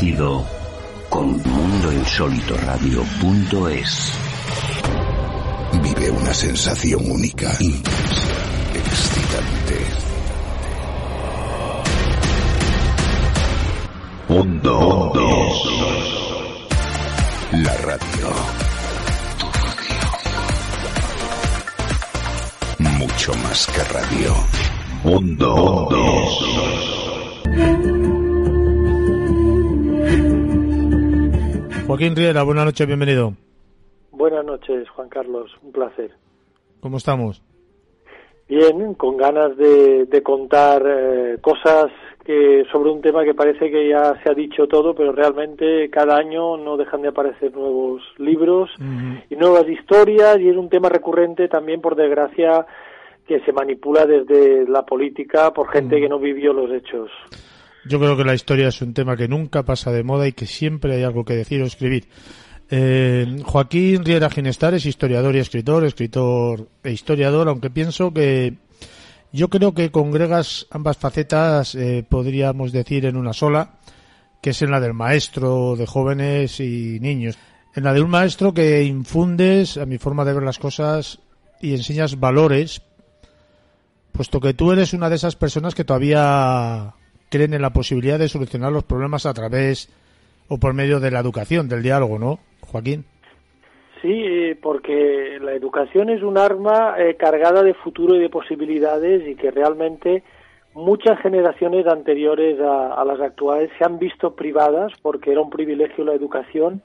viaje a lo desconocido con mundoinsólitoradio.es. Vive una sensación única, intensa, excitante. Mundo La radio. Mucho más que radio. Mundo Joaquín Riera, buenas noches, bienvenido. Buenas noches, Juan Carlos, un placer. ¿Cómo estamos? Bien, con ganas de, de contar eh, cosas que sobre un tema que parece que ya se ha dicho todo, pero realmente cada año no dejan de aparecer nuevos libros y nuevas historias y es un tema recurrente también, por desgracia, que se manipula desde la política por gente que no vivió los hechos. Yo creo que la historia es un tema que nunca pasa de moda y que siempre hay algo que decir o escribir. Eh, Joaquín Riera Ginestar es historiador y escritor, escritor e historiador, aunque pienso que yo creo que congregas ambas facetas, eh, podríamos decir, en una sola, que es en la del maestro de jóvenes y niños. En la de un maestro que infundes, a mi forma de ver las cosas, y enseñas valores, puesto que tú eres una de esas personas que todavía creen en la posibilidad de solucionar los problemas a través o por medio de la educación, del diálogo, ¿no, Joaquín? Sí, eh, porque la educación es un arma eh, cargada de futuro y de posibilidades y que realmente muchas generaciones anteriores a, a, las actuales se han visto privadas porque era un privilegio la educación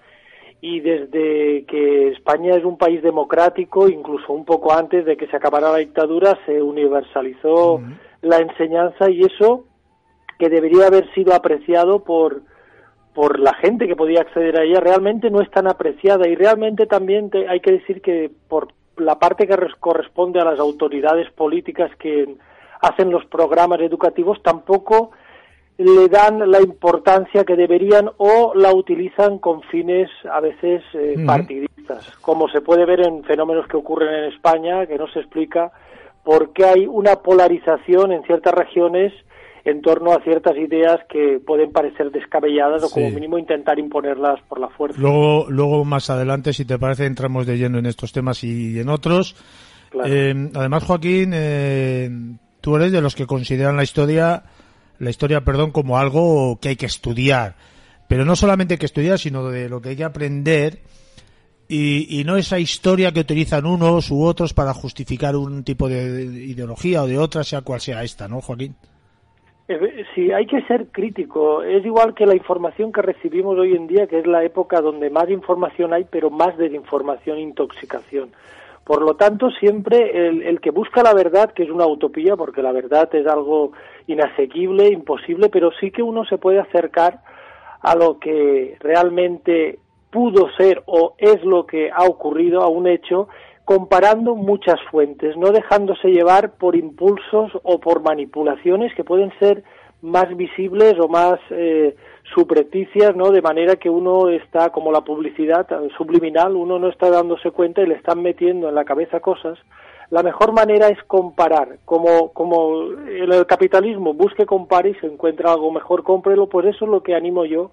y desde que España es un país democrático, incluso un poco antes de que se acabara la dictadura, se universalizó uh -huh. la enseñanza y eso que debería haber sido apreciado por por la gente que podía acceder a ella realmente no es tan apreciada. Y realmente también te, hay que decir que por la parte que corresponde a las autoridades políticas que hacen los programas educativos tampoco le dan la importancia que deberían o la utilizan con fines a veces eh, partidistas, como se puede ver en fenómenos que ocurren en España, que no se explica por qué hay una polarización en ciertas regiones en torno a ciertas ideas que pueden parecer descabelladas o como mínimo intentar imponerlas por la fuerza. Luego, luego más adelante, si te parece, entramos de lleno en estos temas y en otros. Claro. Eh, además, Joaquín, eh, tú eres de los que consideran la historia, la historia, perdón, como algo que hay que estudiar. Pero no solamente que estudiar, sino de lo que hay que aprender y, y, no esa historia que utilizan unos u otros para justificar un tipo de ideología o de otra, sea cual sea esta, ¿no, Joaquín? Eh, sí, hay que ser crítico. Es igual que la información que recibimos hoy en día, que es la época donde más información hay, pero más desinformación e intoxicación. Por lo tanto, siempre el, el, que busca la verdad, que es una utopía, porque la verdad es algo inasequible, imposible, pero sí que uno se puede acercar a lo que realmente pudo ser o es lo que ha ocurrido, a un hecho, comparando muchas fuentes, no dejándose llevar por impulsos o por manipulaciones que pueden ser más visibles o más eh, ¿no? De manera que uno está, como la publicidad subliminal, uno no está dándose cuenta y le están metiendo en la cabeza cosas. La mejor manera es comparar, como, como en el capitalismo, busque, compare y se encuentra algo mejor, cómprelo, pues eso es lo que animo yo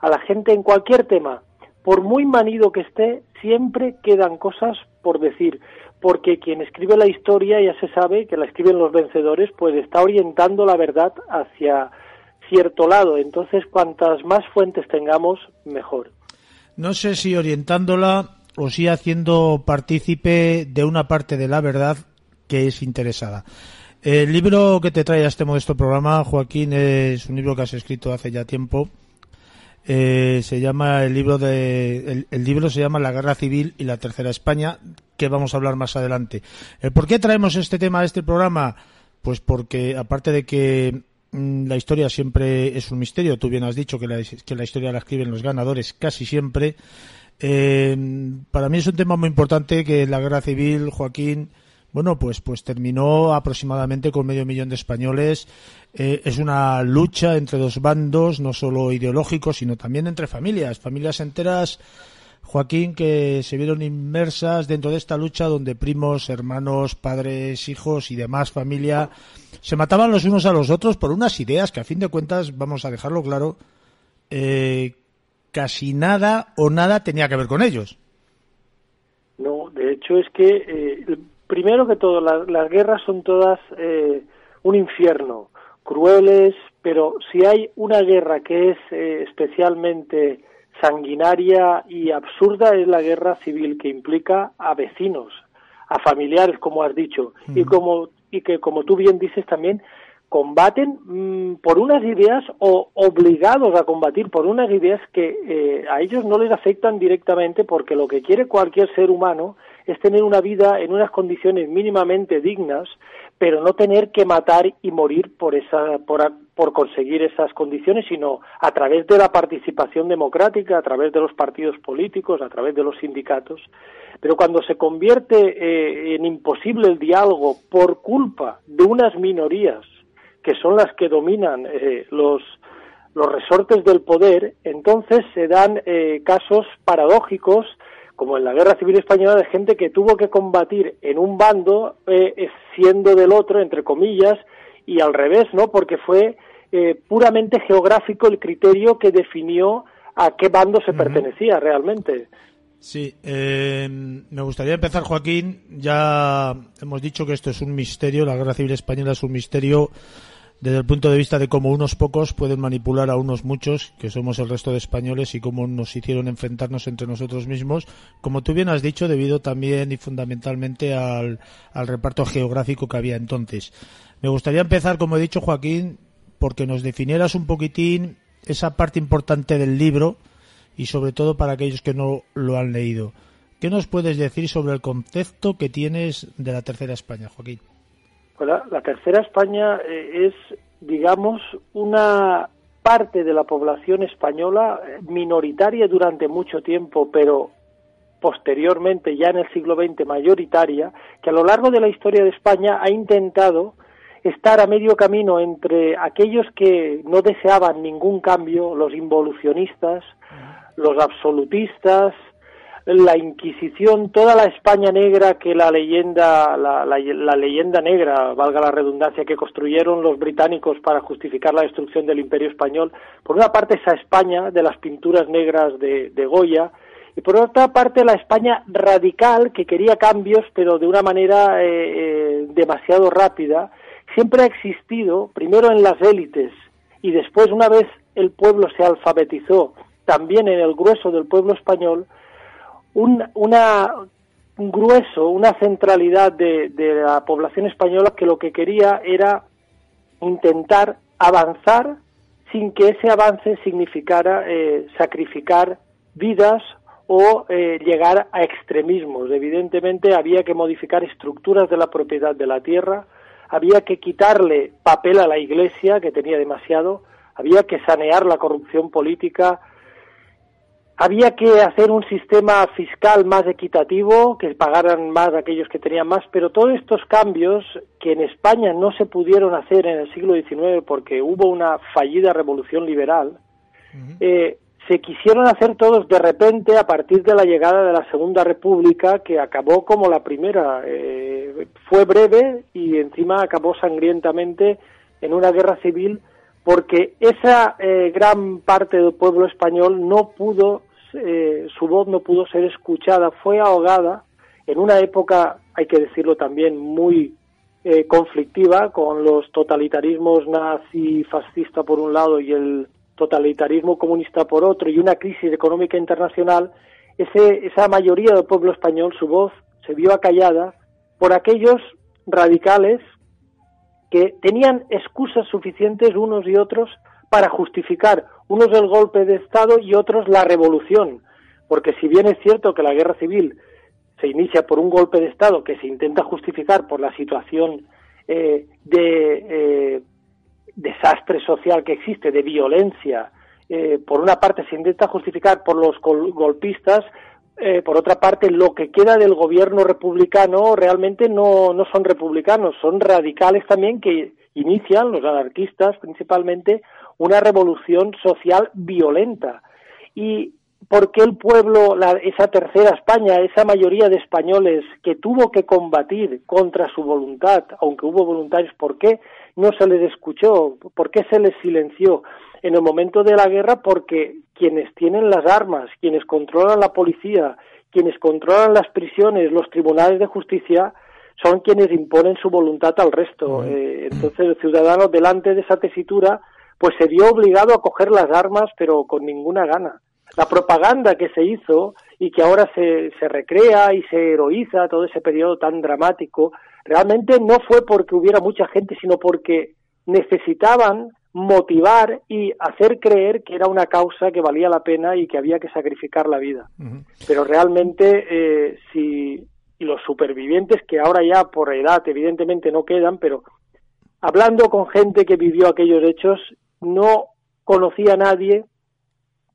a la gente en cualquier tema, por muy manido que esté, siempre quedan cosas por decir, porque quien escribe la historia ya se sabe que la escriben los vencedores, pues está orientando la verdad hacia cierto lado. Entonces, cuantas más fuentes tengamos, mejor. No sé si orientándola o si haciendo partícipe de una parte de la verdad que es interesada. El libro que te trae a este modesto programa, Joaquín, es un libro que has escrito hace ya tiempo eh, se llama el libro de el, libro se llama La Guerra Civil y la Tercera España que vamos a hablar más adelante. ¿El por qué traemos este tema a este programa? Pues porque aparte de que mmm, la historia siempre es un misterio, tú bien has dicho que la, que la historia la escriben los ganadores casi siempre. Eh, para mí es un tema muy importante que la Guerra Civil, Joaquín, bueno, pues, pues terminó aproximadamente con medio millón de españoles. Eh, es una lucha entre dos bandos, no solo ideológicos, sino también entre familias, familias enteras, Joaquín, que se vieron inmersas dentro de esta lucha donde primos, hermanos, padres, hijos y demás familia se mataban los unos a los otros por unas ideas que a fin de cuentas, vamos a dejarlo claro, eh, casi nada o nada tenía que ver con ellos. No, de hecho es que, eh, primero que todo, las guerras son todas eh, un infierno, crueles, pero si hay una guerra que es eh, especialmente sanguinaria y absurda es la guerra civil que implica a vecinos, a familiares, como has dicho, y como y que como tú bien dices también combaten mm, por unas ideas o obligados a combatir por unas ideas que eh, a ellos no les afectan directamente porque lo que quiere cualquier ser humano es tener una vida en unas condiciones mínimamente dignas, pero no tener que matar y morir por esa por, por conseguir esas condiciones, sino a través de la participación democrática, a través de los partidos políticos, a través de los sindicatos. Pero cuando se convierte eh, en imposible el diálogo por culpa de unas minorías que son las que dominan eh, los, los resortes del poder, entonces se dan eh, casos paradójicos, como en la Guerra Civil Española, de gente que tuvo que combatir en un bando eh, siendo del otro, entre comillas, y al revés, ¿no? Porque fue puramente geográfico el criterio que definió a qué bando se pertenecía realmente. Sí, me gustaría empezar, Joaquín. Ya hemos dicho que esto es un misterio, la Guerra Civil Española es un misterio desde el punto de vista de cómo unos pocos pueden manipular a unos muchos, que somos el resto de españoles, y cómo nos hicieron enfrentarnos entre nosotros mismos, como tú bien has dicho, debido también y fundamentalmente al, reparto geográfico que había entonces. Me gustaría empezar, como he dicho, Joaquín, porque nos definieras un poquitín esa parte importante del libro y sobre todo para aquellos que no lo han leído. ¿Qué nos puedes decir sobre el concepto que tienes de la Tercera España, Joaquín? La, tercera España eh, es, digamos, una parte de la población española eh, minoritaria durante mucho tiempo, pero posteriormente, ya en el siglo XX, mayoritaria, que a lo largo de la historia de España ha intentado estar a medio camino entre aquellos que no deseaban ningún cambio, los involucionistas, los absolutistas, la Inquisición, toda la España negra que la leyenda, la, leyenda negra, valga la redundancia, que construyeron los británicos para justificar la destrucción del Imperio español. Por una parte esa España de las pinturas negras de, Goya y por otra parte la España radical que quería cambios pero de una manera eh, eh, demasiado rápida. Siempre ha existido, primero en las élites y después una vez el pueblo se alfabetizó, también en el grueso del pueblo español, un, una, un grueso, una centralidad de, la población española que lo que quería era intentar avanzar sin que ese avance significara eh, sacrificar vidas o eh, llegar a extremismos. Evidentemente había que modificar estructuras de la propiedad de la tierra, había que quitarle papel a la Iglesia, que tenía demasiado, había que sanear la corrupción política, había que hacer un sistema fiscal más equitativo, que pagaran más aquellos que tenían más, pero todos estos cambios que en España no se pudieron hacer en el siglo XIX porque hubo una fallida revolución liberal, eh, se quisieron hacer todos de repente a partir de la llegada de la Segunda República, que acabó como la primera. Eh, fue breve y encima acabó sangrientamente en una guerra civil porque esa eh, gran parte del pueblo español no pudo, eh, su voz no pudo ser escuchada, fue ahogada en una época, hay que decirlo también, muy eh, conflictiva, con los totalitarismos nazi fascista por un lado y el totalitarismo comunista por otro, y una crisis económica internacional, ese, esa mayoría del pueblo español, su voz se vio acallada por aquellos radicales que tenían excusas suficientes unos y otros para justificar unos el golpe de Estado y otros la revolución. Porque si bien es cierto que la guerra civil se inicia por un golpe de Estado que se intenta justificar por la situación eh, de eh, desastre social que existe, de violencia, eh, por una parte se intenta justificar por los golpistas, eh, por otra parte, lo que queda del gobierno republicano realmente no, no son republicanos, son radicales también que inician, los anarquistas principalmente, una revolución social violenta. Y por qué el pueblo, la, esa tercera España, esa mayoría de españoles que tuvo que combatir contra su voluntad, aunque hubo voluntarios, por qué no se les escuchó, por qué se les silenció en el momento de la guerra, porque quienes tienen las armas, quienes controlan la policía, quienes controlan las prisiones, los tribunales de justicia, son quienes imponen su voluntad al resto. Eh, entonces el ciudadano delante de esa tesitura pues se vio obligado a coger las armas pero con ninguna gana la propaganda que se hizo y que ahora se, se recrea y se heroiza todo ese periodo tan dramático, realmente no fue porque hubiera mucha gente, sino porque necesitaban motivar y hacer creer que era una causa que valía la pena y que había que sacrificar la vida. Pero realmente, eh, si los supervivientes, que ahora ya por edad evidentemente no quedan, pero hablando con gente que vivió aquellos hechos, no conocía a nadie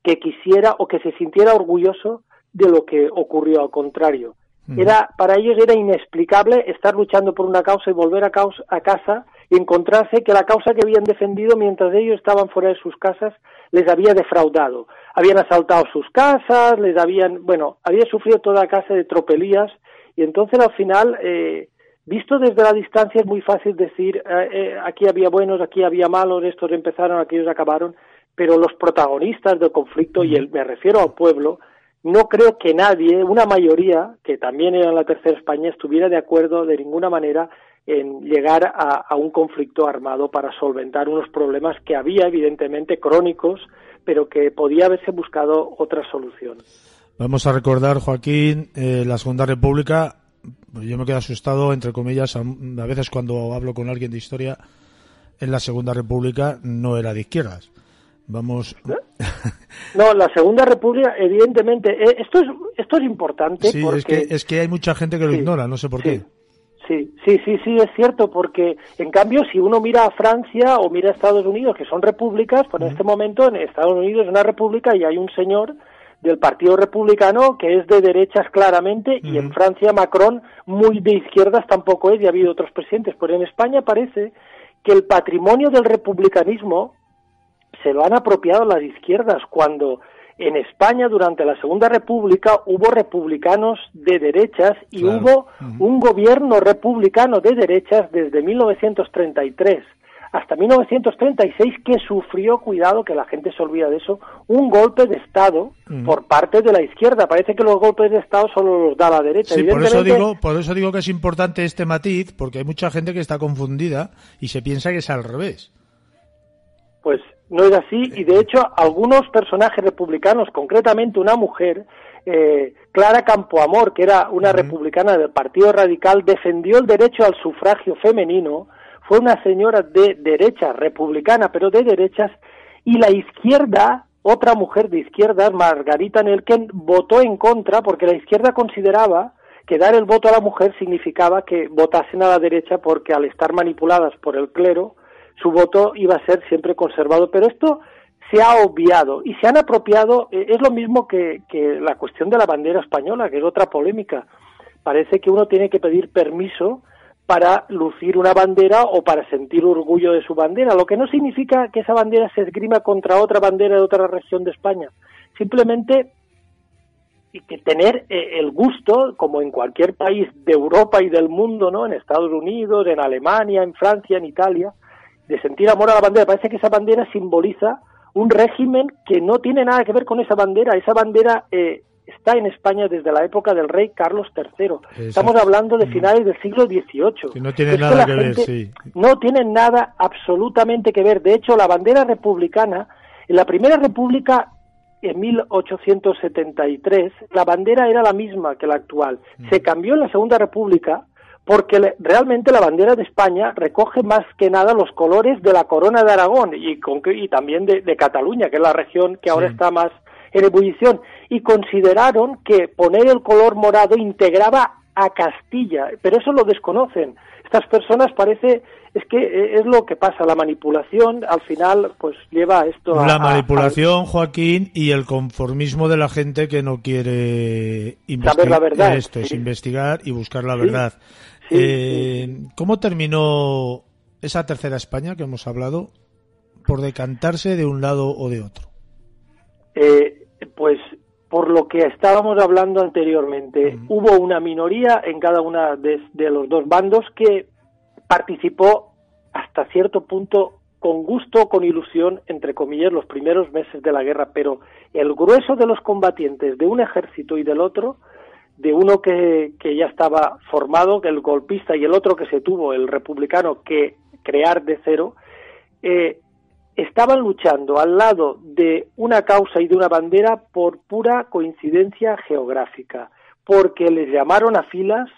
que quisiera o que se sintiera orgulloso de lo que ocurrió, al contrario. Era, para ellos era inexplicable estar luchando por una causa y volver a, causa, a casa y encontrarse que la causa que habían defendido mientras ellos estaban fuera de sus casas les había defraudado. Habían asaltado sus casas, les habían, bueno, había sufrido toda clase de tropelías y entonces al final, eh, visto desde la distancia es muy fácil decir, eh, eh, aquí había buenos, aquí había malos, estos empezaron, aquellos acabaron, pero los protagonistas del conflicto, y el, me refiero al pueblo, no creo que nadie, una mayoría, que también era la Tercera España, estuviera de acuerdo de ninguna manera en llegar a, a, un conflicto armado para solventar unos problemas que había, evidentemente, crónicos, pero que podía haberse buscado otra solución. Vamos a recordar, Joaquín, eh, la Segunda República, yo me quedo asustado, entre comillas, a, a veces cuando hablo con alguien de historia, en la Segunda República no era de izquierdas Vamos. No, la Segunda República, evidentemente, eh, esto es esto es importante. Sí, es, que, es que hay mucha gente que lo ignora, no sé por qué. Sí, sí, sí, sí, es cierto, porque en cambio, si uno mira a Francia o mira a Estados Unidos, que son repúblicas, pues en este momento en Estados Unidos es una república y hay un señor del Partido Republicano que es de derechas claramente y en Francia Macron muy de izquierdas tampoco es y ha habido otros presidentes, pero en España parece que el patrimonio del republicanismo se lo han apropiado las izquierdas cuando en España durante la Segunda República hubo republicanos de derechas y hubo un gobierno republicano de derechas desde 1933 hasta 1936 que sufrió, cuidado que la gente se olvida de eso, un golpe de Estado por parte de la izquierda. Parece que los golpes de Estado solo los da la derecha. Sí, por eso, digo, por eso digo que es importante este matiz, porque hay mucha gente que está confundida y se piensa que es al revés. Pues no es así. Y de hecho algunos personajes republicanos, concretamente una mujer, eh, Clara Campoamor, que era una republicana del Partido Radical, defendió el derecho al sufragio femenino, fue una señora de derecha, republicana, pero de derechas, y la izquierda, otra mujer de izquierda, Margarita Nelken, votó en contra porque la izquierda consideraba que dar el voto a la mujer significaba que votasen a la derecha porque al estar manipuladas por el clero, su voto iba a ser siempre conservado. Pero esto se ha obviado y se han apropiado, eh, es lo mismo que, que la cuestión de la bandera española, que es otra polémica. Parece que uno tiene que pedir permiso para lucir una bandera o para sentir orgullo de su bandera, lo que no significa que esa bandera se esgrima contra otra bandera de otra región de España. Simplemente que tener eh, el gusto, como en cualquier país de Europa y del mundo, ¿no? En Estados Unidos, en Alemania, en Francia, en Italia, de sentir amor a la bandera. Parece que esa bandera simboliza un régimen que no tiene nada que ver con esa bandera. Esa bandera eh, está en España desde la época del rey Carlos III. Estamos hablando de mm. finales del siglo XVIII. Que no tiene nada que, ver, sí. No tiene nada absolutamente que ver. De hecho, la bandera republicana, en la Primera República, en 1873, la bandera era la misma que la actual. Mm. Se cambió en la Segunda República porque realmente la bandera de España recoge más que nada los colores de la corona de Aragón y, y también de, Cataluña, que es la región que ahora está más en ebullición, y consideraron que poner el color morado integraba a Castilla, pero eso lo desconocen. Estas personas parece es que eh, es lo que pasa, la manipulación al final pues lleva a esto a... La manipulación, Joaquín, y el conformismo de la gente que no quiere investigar la verdad. Esto es investigar y buscar la verdad. Eh, ¿Cómo terminó esa tercera España que hemos hablado por decantarse de un lado o de otro? Eh, pues por lo que estábamos hablando anteriormente. Hubo una minoría en cada una de, de los dos bandos que participó hasta cierto punto con gusto, con ilusión, entre comillas, los primeros meses de la guerra, pero el grueso de los combatientes de un ejército y del otro, de uno que, que ya estaba formado, el golpista, y el otro que se tuvo, el republicano, que crear de cero, eh, estaban luchando al lado de una causa y de una bandera por pura coincidencia geográfica, porque les llamaron a filas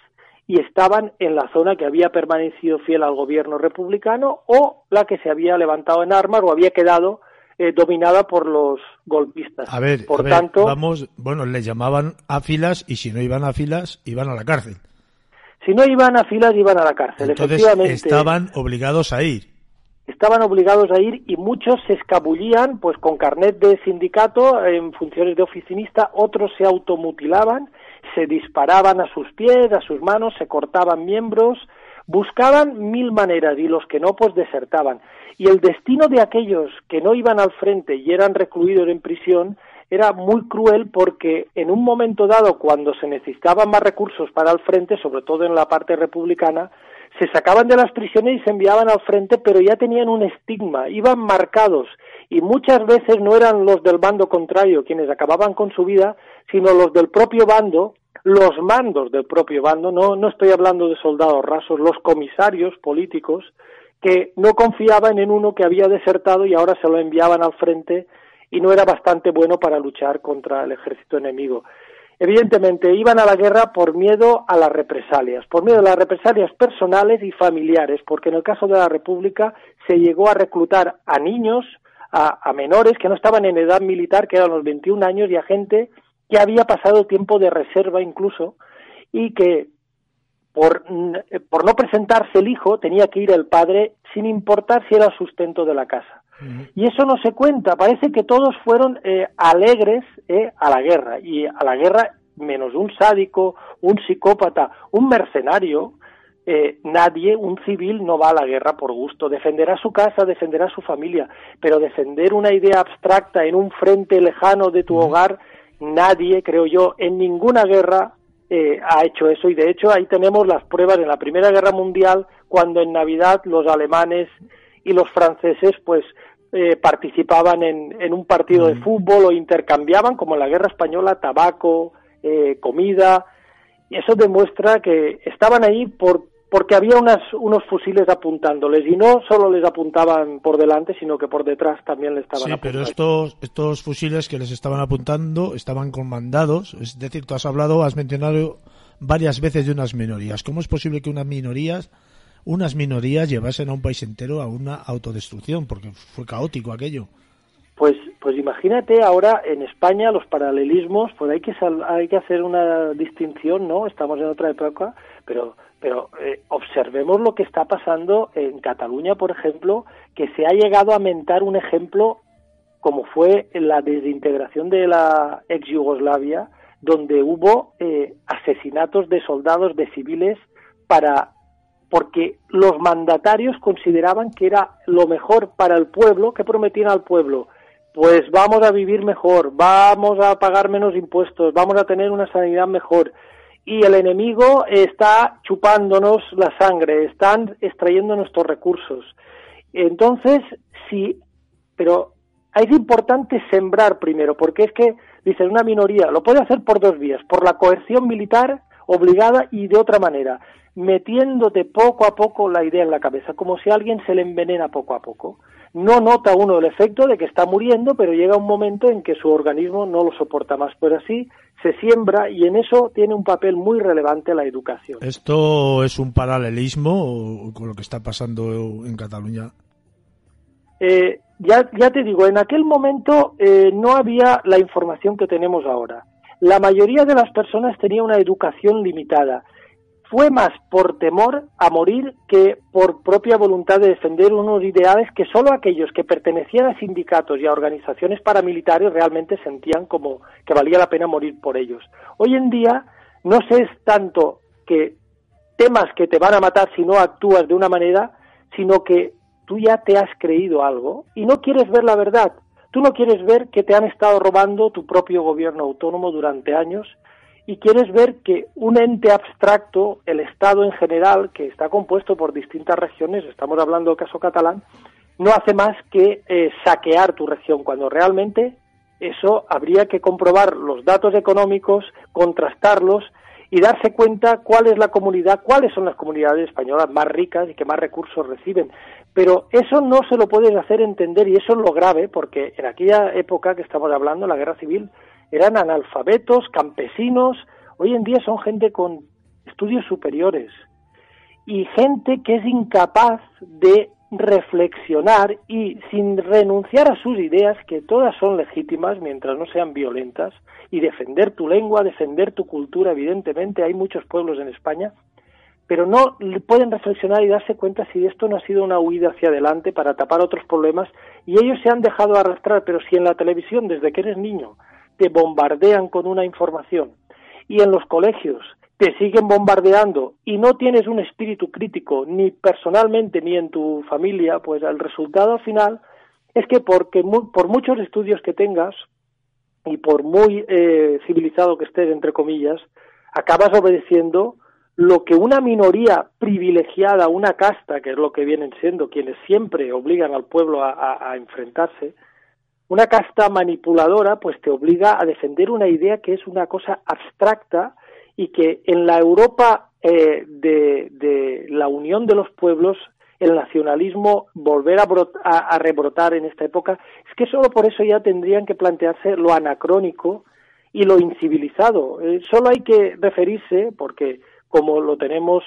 y estaban en la zona que había permanecido fiel al gobierno republicano o la que se había levantado en armas o había quedado eh, dominada por los golpistas. A ver, por a ver, tanto, vamos, bueno, les llamaban a filas y si no iban a filas, iban a la cárcel. si no iban a filas iban a la cárcel. Entonces Efectivamente, estaban obligados a ir. estaban obligados a ir y muchos se escabullían pues con carnet de sindicato en funciones de oficinista, otros se automutilaban, se disparaban a sus pies, a sus manos, se cortaban miembros, buscaban mil maneras y los que no pues desertaban. Y el destino de aquellos que no iban al frente y eran recluidos en prisión era muy cruel porque en un momento dado, cuando se necesitaban más recursos para el frente, sobre todo en la parte republicana, se sacaban de las prisiones y se enviaban al frente, pero ya tenían un estigma, iban marcados y muchas veces no eran los del bando contrario quienes acababan con su vida, sino los del propio bando, los mandos del propio bando, no, no estoy hablando de soldados rasos, los comisarios políticos que no confiaban en uno que había desertado y ahora se lo enviaban al frente y no era bastante bueno para luchar contra el ejército enemigo. Evidentemente, iban a la guerra por miedo a las represalias, por miedo a las represalias personales y familiares, porque en el caso de la República se llegó a reclutar a niños, a, menores que no estaban en edad militar, que eran los 21 años, y a gente que había pasado tiempo de reserva incluso, y que por, por no presentarse el hijo tenía que ir el padre sin importar si era el sustento de la casa. Y eso no se cuenta, parece que todos fueron eh, alegres eh, a la guerra, y a la guerra menos un sádico, un psicópata, un mercenario, eh, nadie, un civil, no va a la guerra por gusto. Defenderá su casa, defenderá su familia, pero defender una idea abstracta en un frente lejano de tu hogar, nadie, creo yo, en ninguna guerra eh, ha hecho eso. Y de hecho ahí tenemos las pruebas en la Primera Guerra Mundial, cuando en Navidad los alemanes y los franceses, pues eh, participaban en, en, un partido de fútbol o intercambiaban, como en la guerra española, tabaco, eh, comida. Y eso demuestra que estaban ahí por, porque había unas, unos fusiles apuntándoles y no solo les apuntaban por delante, sino que por detrás también les estaban Sí, apuntando. pero estos, estos fusiles que les estaban apuntando estaban comandados. Es decir, tú has hablado, has mencionado varias veces de unas minorías. ¿Cómo es posible que unas minorías unas minorías llevasen a un país entero a una autodestrucción, porque fue caótico aquello. Pues, pues imagínate ahora en España los paralelismos, pues hay que sal, hay que hacer una distinción, ¿no? Estamos en otra época, pero pero eh, observemos lo que está pasando en Cataluña, por ejemplo, que se ha llegado a mentar un ejemplo como fue la desintegración de la ex Yugoslavia, donde hubo eh, asesinatos de soldados, de civiles, para porque los mandatarios consideraban que era lo mejor para el pueblo, que prometían al pueblo, pues vamos a vivir mejor, vamos a pagar menos impuestos, vamos a tener una sanidad mejor. Y el enemigo está chupándonos la sangre, están extrayendo nuestros recursos. Entonces, sí, pero es importante sembrar primero, porque es que, dice, una minoría lo puede hacer por dos vías, por la coerción militar obligada y de otra manera metiéndote poco a poco la idea en la cabeza, como si alguien se le envenena poco a poco. No nota uno el efecto de que está muriendo, pero llega un momento en que su organismo no lo soporta más. Pues así se siembra y en eso tiene un papel muy relevante la educación. ¿Esto es un paralelismo con lo que está pasando en Cataluña? Eh, ya, ya te digo, en aquel momento eh, no había la información que tenemos ahora. La mayoría de las personas tenía una educación limitada fue más por temor a morir que por propia voluntad de defender unos ideales que solo aquellos que pertenecían a sindicatos y a organizaciones paramilitares realmente sentían como que valía la pena morir por ellos. Hoy en día no se es tanto que temas que te van a matar si no actúas de una manera, sino que tú ya te has creído algo y no quieres ver la verdad, Tú no quieres ver que te han estado robando tu propio gobierno autónomo durante años y quieres ver que un ente abstracto, el Estado en general, que está compuesto por distintas regiones, estamos hablando del caso catalán, no hace más que eh, saquear tu región, cuando realmente eso habría que comprobar los datos económicos, contrastarlos y darse cuenta cuál es la comunidad, cuáles son las comunidades españolas más ricas y que más recursos reciben. Pero eso no se lo puedes hacer entender y eso es lo grave, porque en aquella época que estamos hablando, la guerra civil, eran analfabetos, campesinos, hoy en día son gente con estudios superiores y gente que es incapaz de reflexionar y sin renunciar a sus ideas, que todas son legítimas mientras no sean violentas, y defender tu lengua, defender tu cultura, evidentemente hay muchos pueblos en España, pero no pueden reflexionar y darse cuenta si esto no ha sido una huida hacia adelante para tapar otros problemas y ellos se han dejado arrastrar, pero si en la televisión desde que eres niño te bombardean con una información. Y en los colegios te siguen bombardeando y no tienes un espíritu crítico ni personalmente ni en tu familia, pues el resultado al final es que porque por muchos estudios que tengas y por muy eh, civilizado que estés entre comillas, acabas obedeciendo lo que una minoría privilegiada, una casta, que es lo que vienen siendo quienes siempre obligan al pueblo a enfrentarse, una casta manipuladora, pues te obliga a defender una idea que es una cosa abstracta y que en la Europa eh, de, la unión de los pueblos el nacionalismo volver a, rebrotar en esta época, es que solo por eso ya tendrían que plantearse lo anacrónico y lo incivilizado. Eh, solo hay que referirse, porque como lo tenemos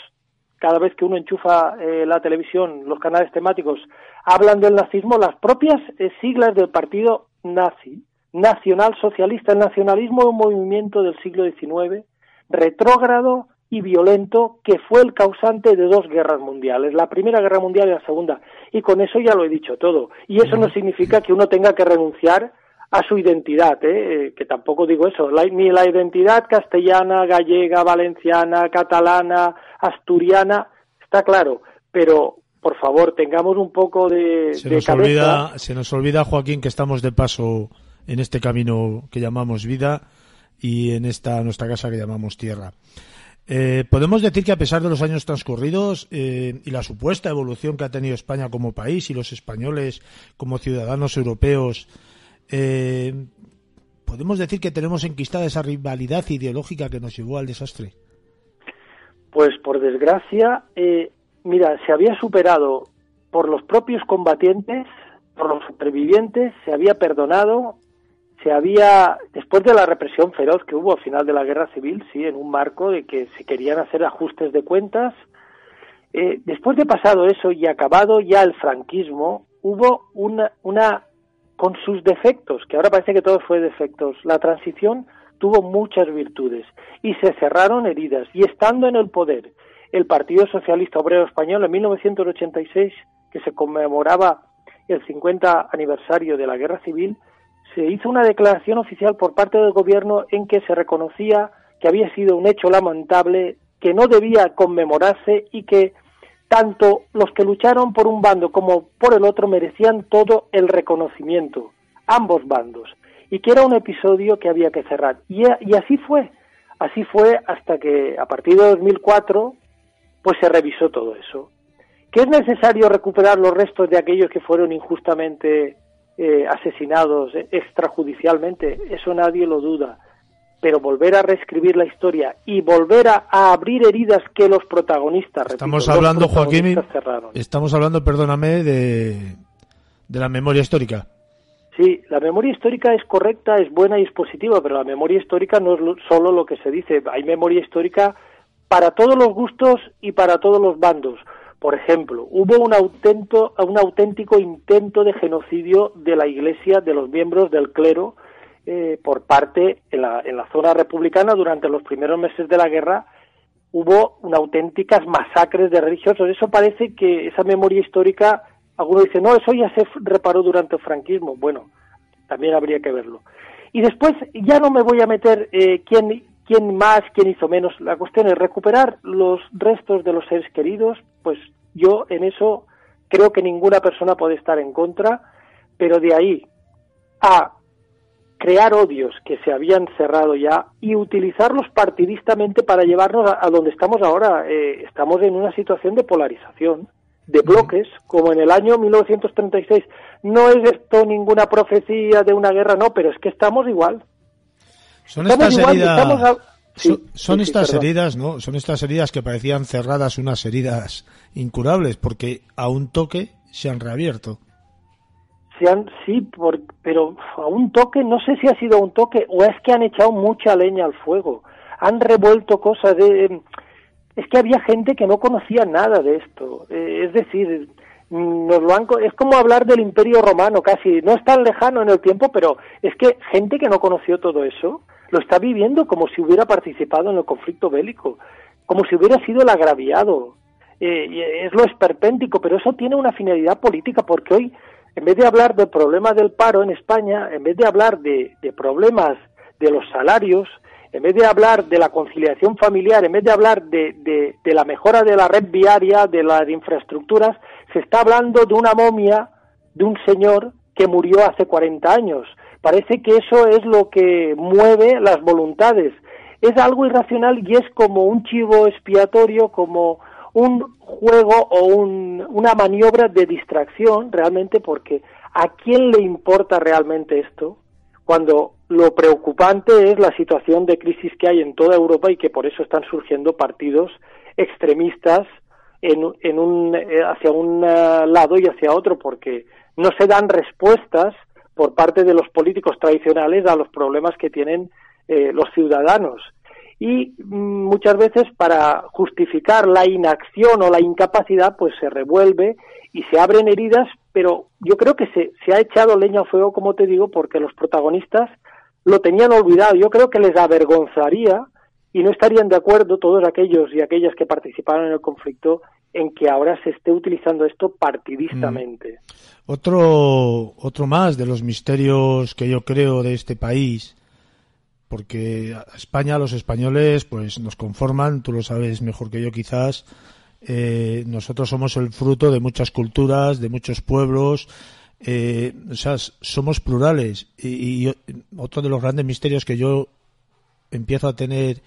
cada vez que uno enchufa eh, la televisión, los canales temáticos hablan del nazismo, las propias siglas del partido nazi, nacional socialista, el nacionalismo es un movimiento del siglo XIX retrógrado y violento que fue el causante de dos guerras mundiales, la Primera Guerra Mundial y la Segunda. Y con eso ya lo he dicho todo. Y eso no significa que uno tenga que renunciar a su identidad, ¿eh? eh que tampoco digo eso, ni la identidad castellana, gallega, valenciana, catalana, asturiana, está claro, pero por favor tengamos un poco de, se nos Olvida, se nos olvida, Joaquín, que estamos de paso en este camino que llamamos vida y en esta nuestra casa que llamamos tierra. Eh, podemos decir que a pesar de los años transcurridos eh, y la supuesta evolución que ha tenido España como país y los españoles como ciudadanos europeos, eh, podemos decir que tenemos enquistada esa rivalidad ideológica que nos llevó al desastre. Pues por desgracia, mira, se había superado por los propios combatientes, por los supervivientes, se había perdonado se había, después de la represión feroz que hubo al final de la guerra civil, sí, en un marco de que se querían hacer ajustes de cuentas, eh, después de pasado eso y acabado ya el franquismo, hubo una, una, con sus defectos, que ahora parece que todo fue defectos, la transición tuvo muchas virtudes y se cerraron heridas. Y estando en el poder el Partido Socialista Obrero Español en 1986, que se conmemoraba el 50 aniversario de la Guerra Civil, se hizo una declaración oficial por parte del gobierno en que se reconocía que había sido un hecho lamentable, que no debía conmemorarse y que tanto los que lucharon por un bando como por el otro merecían todo el reconocimiento, ambos bandos, y que era un episodio que había que cerrar. Y, así fue, así fue hasta que a partir de 2004 pues se revisó todo eso. ¿Que es necesario recuperar los restos de aquellos que fueron injustamente eh, asesinados extrajudicialmente, eso nadie lo duda. Pero volver a reescribir la historia y volver a, abrir heridas que los protagonistas. Estamos hablando, Joaquín, estamos hablando, perdóname, de, de la memoria histórica. Sí, la memoria histórica es correcta, es buena y es positiva, pero la memoria histórica no es solo lo que se dice. Hay memoria histórica para todos los gustos y para todos los bandos. Por ejemplo, hubo un, un auténtico intento de genocidio de la Iglesia, de los miembros del clero, eh, por parte en la, en la zona republicana durante los primeros meses de la guerra. Hubo una auténticas masacres de religiosos. Eso parece que esa memoria histórica, algunos dicen, no, eso ya se reparó durante el franquismo. Bueno, también habría que verlo. Y después, ya no me voy a meter eh, quién, quién más, quién hizo menos. La cuestión es recuperar los restos de los seres queridos, pues yo en eso creo que ninguna persona puede estar en contra, pero de ahí a crear odios que se habían cerrado ya y utilizarlos partidistamente para llevarnos a, donde estamos ahora. Eh, estamos en una situación de polarización, de bloques, como en el año 1936. No es esto ninguna profecía de una guerra, no, pero es que estamos igual. Son estas heridas, son, estas heridas, ¿no? Son estas heridas que parecían cerradas, unas heridas incurables, porque a un toque se han reabierto sí, por, pero a un toque, no sé si ha sido un toque o es que han echado mucha leña al fuego, han revuelto cosas de... Es que había gente que no conocía nada de esto, eh, es decir, es como hablar del Imperio Romano casi, no es tan lejano en el tiempo, pero es que gente que no conoció todo eso lo está viviendo como si hubiera participado en el conflicto bélico, como si hubiera sido el agraviado. Eh, es lo esperpéntico, pero eso tiene una finalidad política porque hoy en vez de hablar del problema del paro en España, en vez de hablar de, problemas de los salarios, en vez de hablar de la conciliación familiar, en vez de hablar de, la mejora de la red viaria, de las infraestructuras, se está hablando de una momia de un señor que murió hace 40 años. Parece que eso es lo que mueve las voluntades. Es algo irracional y es como un chivo expiatorio, como un juego o una maniobra de distracción realmente porque ¿a quién le importa realmente esto? Cuando lo preocupante es la situación de crisis que hay en toda Europa y que por eso están surgiendo partidos extremistas en, un, eh, hacia un eh, lado y hacia otro porque no se dan respuestas por parte de los políticos tradicionales a los problemas que tienen eh, los ciudadanos y mm, muchas veces para justificar la inacción o la incapacidad pues se revuelve y se abren heridas, pero yo creo que se, se ha echado leña al fuego, como te digo, porque los protagonistas lo tenían olvidado. Yo creo que les avergonzaría y no estarían de acuerdo todos aquellos y aquellas que participaron en el conflicto en que ahora se esté utilizando esto partidistamente. Mm. Otro, otro más de los misterios que yo creo de este país porque España, los españoles, pues nos conforman, tú lo sabes mejor que yo quizás, eh, nosotros somos el fruto de muchas culturas, de muchos pueblos, eh, o sea, somos plurales. Y, otro de los grandes misterios que yo empiezo a tener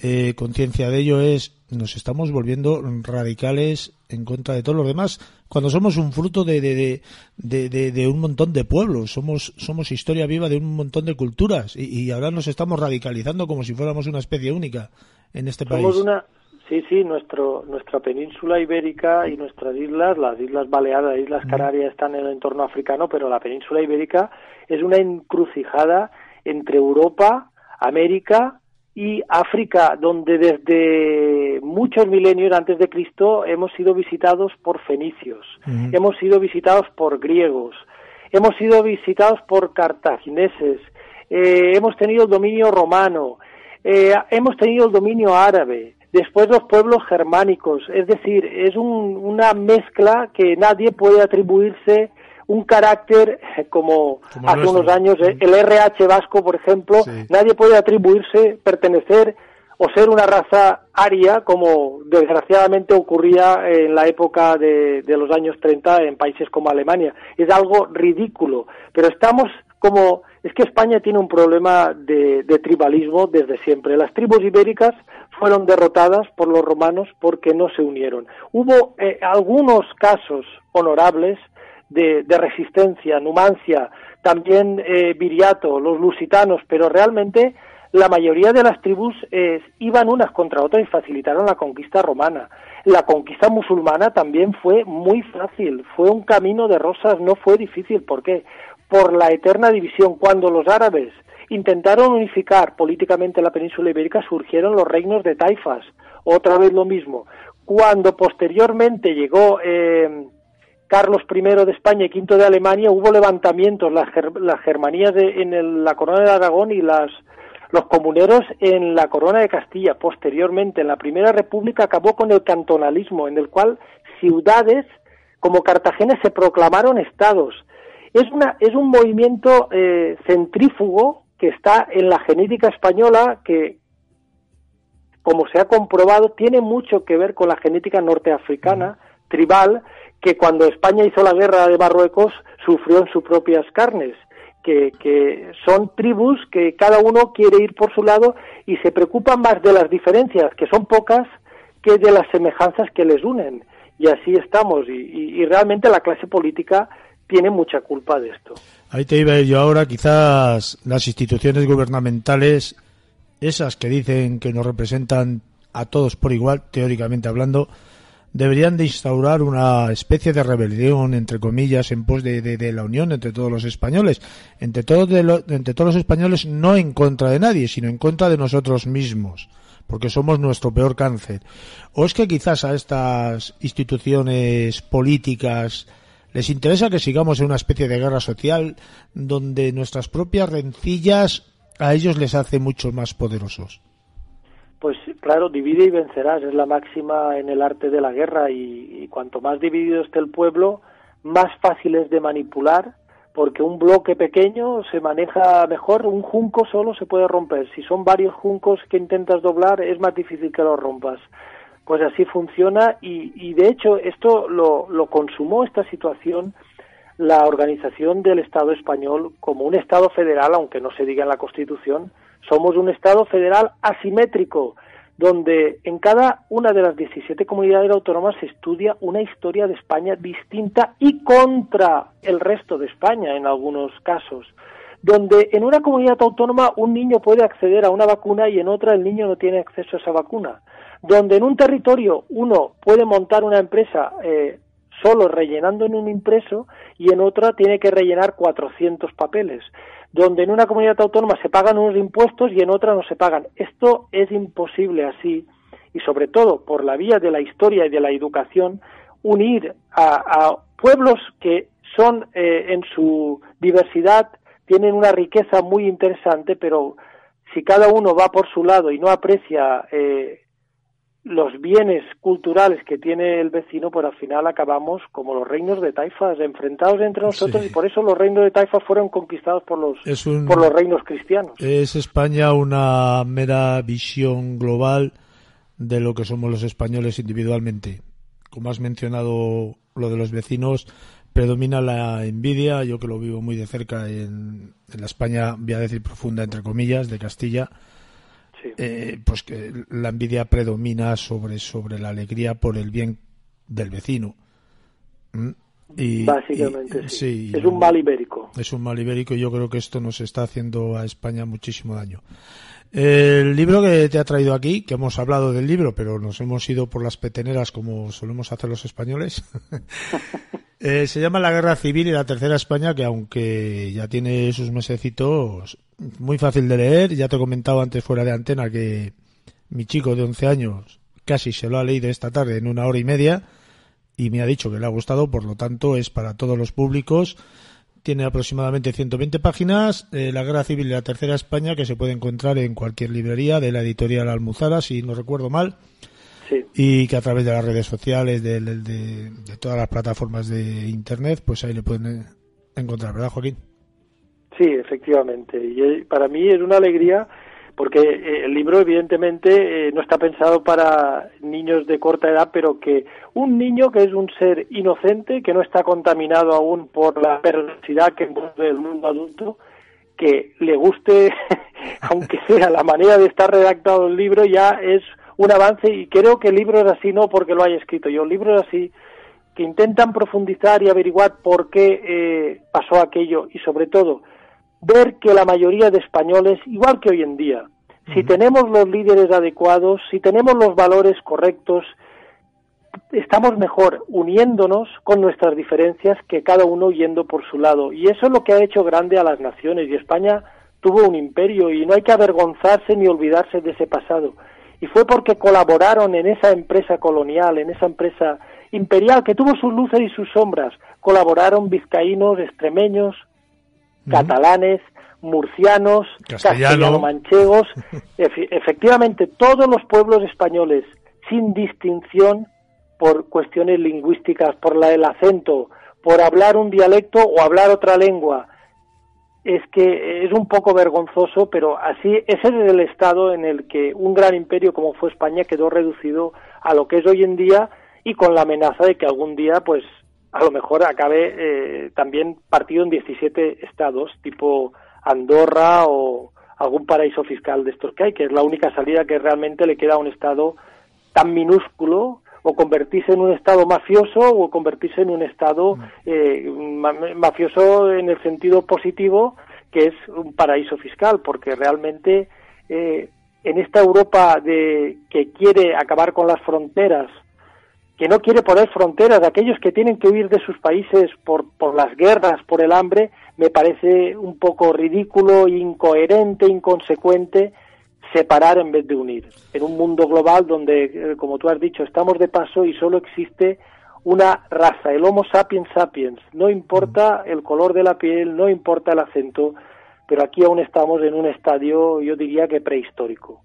eh, conciencia de ello es nos estamos volviendo radicales en contra de todos los demás cuando somos un fruto de, de, de, de, un montón de pueblos, somos, somos historia viva de un montón de culturas y, ahora nos estamos radicalizando como si fuéramos una especie única en este país. Una, sí, sí, nuestro, nuestra península ibérica y nuestras islas, las Islas Baleares, Islas Canarias están en el entorno africano, pero la península ibérica es una encrucijada entre Europa, América, y África, donde desde muchos milenios antes de Cristo hemos sido visitados por fenicios, hemos sido visitados por griegos, hemos sido visitados por cartagineses, eh, hemos tenido el dominio romano, eh, hemos tenido el dominio árabe, después los pueblos germánicos, es decir, es una mezcla que nadie puede atribuirse un carácter eh, como, hace unos años eh, el RH vasco, por ejemplo, nadie puede atribuirse, pertenecer o ser una raza aria como desgraciadamente ocurría en la época de, los años 30 en países como Alemania. Es algo ridículo, pero estamos como es que España tiene un problema de, tribalismo desde siempre. Las tribus ibéricas fueron derrotadas por los romanos porque no se unieron. Hubo eh, algunos casos honorables de, resistencia, Numancia, también eh, Viriato, los lusitanos, pero realmente la mayoría de las tribus eh, iban unas contra otras y facilitaron la conquista romana. La conquista musulmana también fue muy fácil, fue un camino de rosas, no fue difícil. ¿Por qué? Por la eterna división. Cuando los árabes intentaron unificar políticamente la península ibérica, surgieron los reinos de taifas. Otra vez lo mismo. Cuando posteriormente llegó eh, Carlos I de España y V de Alemania hubo levantamientos, las, las germanías en la corona de Aragón y las, los comuneros en la corona de Castilla. Posteriormente, en la Primera República acabó con el cantonalismo, en el cual ciudades como Cartagena se proclamaron estados. Es, una, es un movimiento eh, centrífugo que está en la genética española que, como se ha comprobado, tiene mucho que ver con la genética norteafricana, tribal, que cuando España hizo la guerra de Marruecos sufrió en sus propias carnes. que, que son tribus que cada uno quiere ir por su lado y se preocupan más de las diferencias, que son pocas, que de las semejanzas que les unen. Y así estamos. Y, y, y realmente la clase política tiene mucha culpa de esto. Ahí te iba yo ahora. Quizás las instituciones gubernamentales, esas que dicen que nos representan a todos por igual, teóricamente hablando, deberían de instaurar una especie de rebelión, entre comillas, en pos de, la unión entre todos los españoles, entre entre todos los españoles, no en contra de nadie, sino en contra de nosotros mismos, porque somos nuestro peor cáncer. ¿O es que quizás a estas instituciones políticas les interesa que sigamos en una especie de guerra social donde nuestras propias rencillas a ellos les hace mucho más poderosos? Pues claro, divide y vencerás, es la máxima en el arte de la guerra y, y, cuanto más dividido esté el pueblo, más fácil es de manipular, porque un bloque pequeño se maneja mejor, un junco solo se puede romper, si son varios juncos que intentas doblar es más difícil que los rompas. Pues así funciona y, y de hecho esto lo, lo consumó esta situación la organización del Estado español como un Estado federal, aunque no se diga en la Constitución, somos un Estado federal asimétrico, donde en cada una de las 17 comunidades autónomas se estudia una historia de España distinta y contra el resto de España en algunos casos, donde en una comunidad autónoma un niño puede acceder a una vacuna y en otra el niño no tiene acceso a esa vacuna, donde en un territorio uno puede montar una empresa eh, solo rellenando en un impreso y en otra tiene que rellenar 400 papeles donde en una comunidad autónoma se pagan unos impuestos y en otra no se pagan. Esto es imposible así y sobre todo por la vía de la historia y de la educación unir a, pueblos que son eh, en su diversidad tienen una riqueza muy interesante, pero si cada uno va por su lado y no aprecia eh, los bienes culturales que tiene el vecino, pues al final acabamos como los reinos de taifas, enfrentados entre nosotros, sí. y por eso los reinos de taifas fueron conquistados por los, un, por los reinos cristianos. ¿Es España una mera visión global de lo que somos los españoles individualmente? Como has mencionado lo de los vecinos, predomina la envidia, yo que lo vivo muy de cerca en, en la España, voy a decir profunda, entre comillas, de Castilla, Sí. Eh, pues que la envidia predomina sobre, sobre la alegría por el bien del vecino. ¿Mm? Y, Básicamente y, sí. sí. Es un mal ibérico. Es un mal ibérico y yo creo que esto nos está haciendo a España muchísimo daño. El libro que te ha traído aquí, que hemos hablado del libro, pero nos hemos ido por las peteneras como solemos hacer los españoles, eh, se llama La Guerra Civil y la Tercera España, que aunque ya tiene sus mesecitos, muy fácil de leer. Ya te he comentado antes fuera de antena que mi chico de 11 años casi se lo ha leído esta tarde en una hora y media y me ha dicho que le ha gustado, por lo tanto es para todos los públicos tiene aproximadamente 120 páginas, eh, La Guerra Civil de la Tercera España, que se puede encontrar en cualquier librería de la editorial Almuzara, si no recuerdo mal, sí. y que a través de las redes sociales, de, de, de, de, todas las plataformas de Internet, pues ahí le pueden encontrar, ¿verdad, Joaquín? Sí, efectivamente. Y para mí es una alegría porque eh, el libro evidentemente eh, no está pensado para niños de corta edad, pero que un niño que es un ser inocente, que no está contaminado aún por la perversidad que envuelve el mundo adulto, que le guste, aunque sea la manera de estar redactado el libro, ya es un avance y creo que el libro es así no porque lo haya escrito yo, el libro es así que intentan profundizar y averiguar por qué eh, pasó aquello y sobre todo ver que la mayoría de españoles, igual que hoy en día, si tenemos los líderes adecuados, si tenemos los valores correctos, estamos mejor uniéndonos con nuestras diferencias que cada uno yendo por su lado. Y eso es lo que ha hecho grande a las naciones. Y España tuvo un imperio y no hay que avergonzarse ni olvidarse de ese pasado. Y fue porque colaboraron en esa empresa colonial, en esa empresa imperial que tuvo sus luces y sus sombras. Colaboraron vizcaínos, extremeños, catalanes, murcianos, castellano-manchegos, efectivamente todos los pueblos españoles, sin distinción por cuestiones lingüísticas, por la, el acento, por hablar un dialecto o hablar otra lengua. Es que es un poco vergonzoso, pero así ese es el estado en el que un gran imperio como fue España quedó reducido a lo que es hoy en día y con la amenaza de que algún día pues a lo mejor acabe eh, también partido en 17 estados, tipo Andorra o algún paraíso fiscal de estos que hay, que es la única salida que realmente le queda a un estado tan minúsculo o convertirse en un estado mafioso o convertirse en un estado mm. eh, mafioso en el sentido positivo que es un paraíso fiscal porque realmente eh, en esta Europa de que quiere acabar con las fronteras que no quiere poner fronteras, aquellos que tienen que huir de sus países por, por las guerras, por el hambre, me parece un poco ridículo, incoherente, inconsecuente separar en vez de unir. En un mundo global donde, eh, como tú has dicho, estamos de paso y solo existe una raza, el Homo sapiens sapiens. No importa el color de la piel, no importa el acento, pero aquí aún estamos en un estadio, yo diría que prehistórico.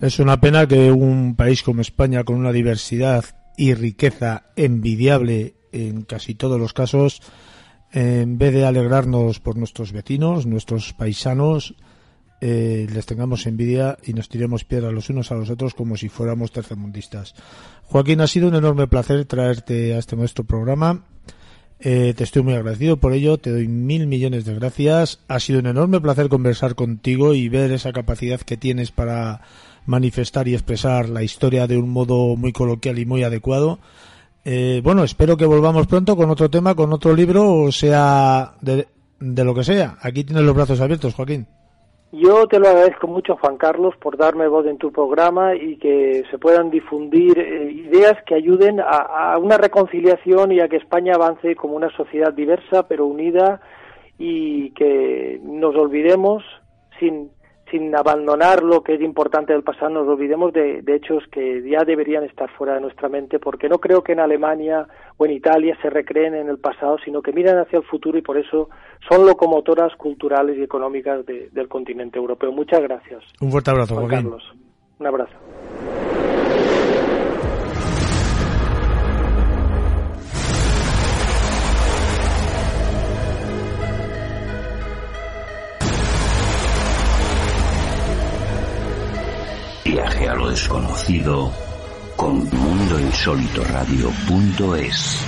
Es una pena que un país como España, con una diversidad y riqueza envidiable en casi todos los casos, en vez de alegrarnos por nuestros vecinos, nuestros paisanos, eh, les tengamos envidia y nos tiremos piedras los unos a los otros como si fuéramos tercermundistas. Joaquín, ha sido un enorme placer traerte a este nuestro programa. Eh, te estoy muy agradecido por ello, te doy mil millones de gracias. Ha sido un enorme placer conversar contigo y ver esa capacidad que tienes para manifestar y expresar la historia de un modo muy coloquial y muy adecuado. Eh, bueno, espero que volvamos pronto con otro tema, con otro libro, o sea, de, de lo que sea. Aquí tienes los brazos abiertos, Joaquín. Yo te lo agradezco mucho, Juan Carlos, por darme voz en tu programa y que se puedan difundir eh, ideas que ayuden a, a, una reconciliación y a que España avance como una sociedad diversa pero unida y que nos olvidemos sin sin abandonar lo que es importante del pasado, nos olvidemos de, de, hechos que ya deberían estar fuera de nuestra mente, porque no creo que en Alemania o en Italia se recreen en el pasado, sino que miran hacia el futuro y por eso son locomotoras culturales y económicas de, del continente europeo. Muchas gracias. Un fuerte abrazo, Juan Carlos. Un abrazo. Viaje a lo desconocido con mundoinsolitoradio.es.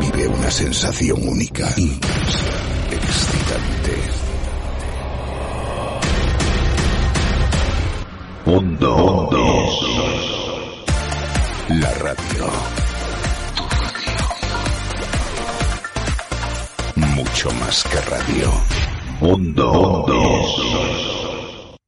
Vive una sensación única, intensa, excitante. Mundo, Mundo. La radio. Mucho más que radio. Mundo. Mundo.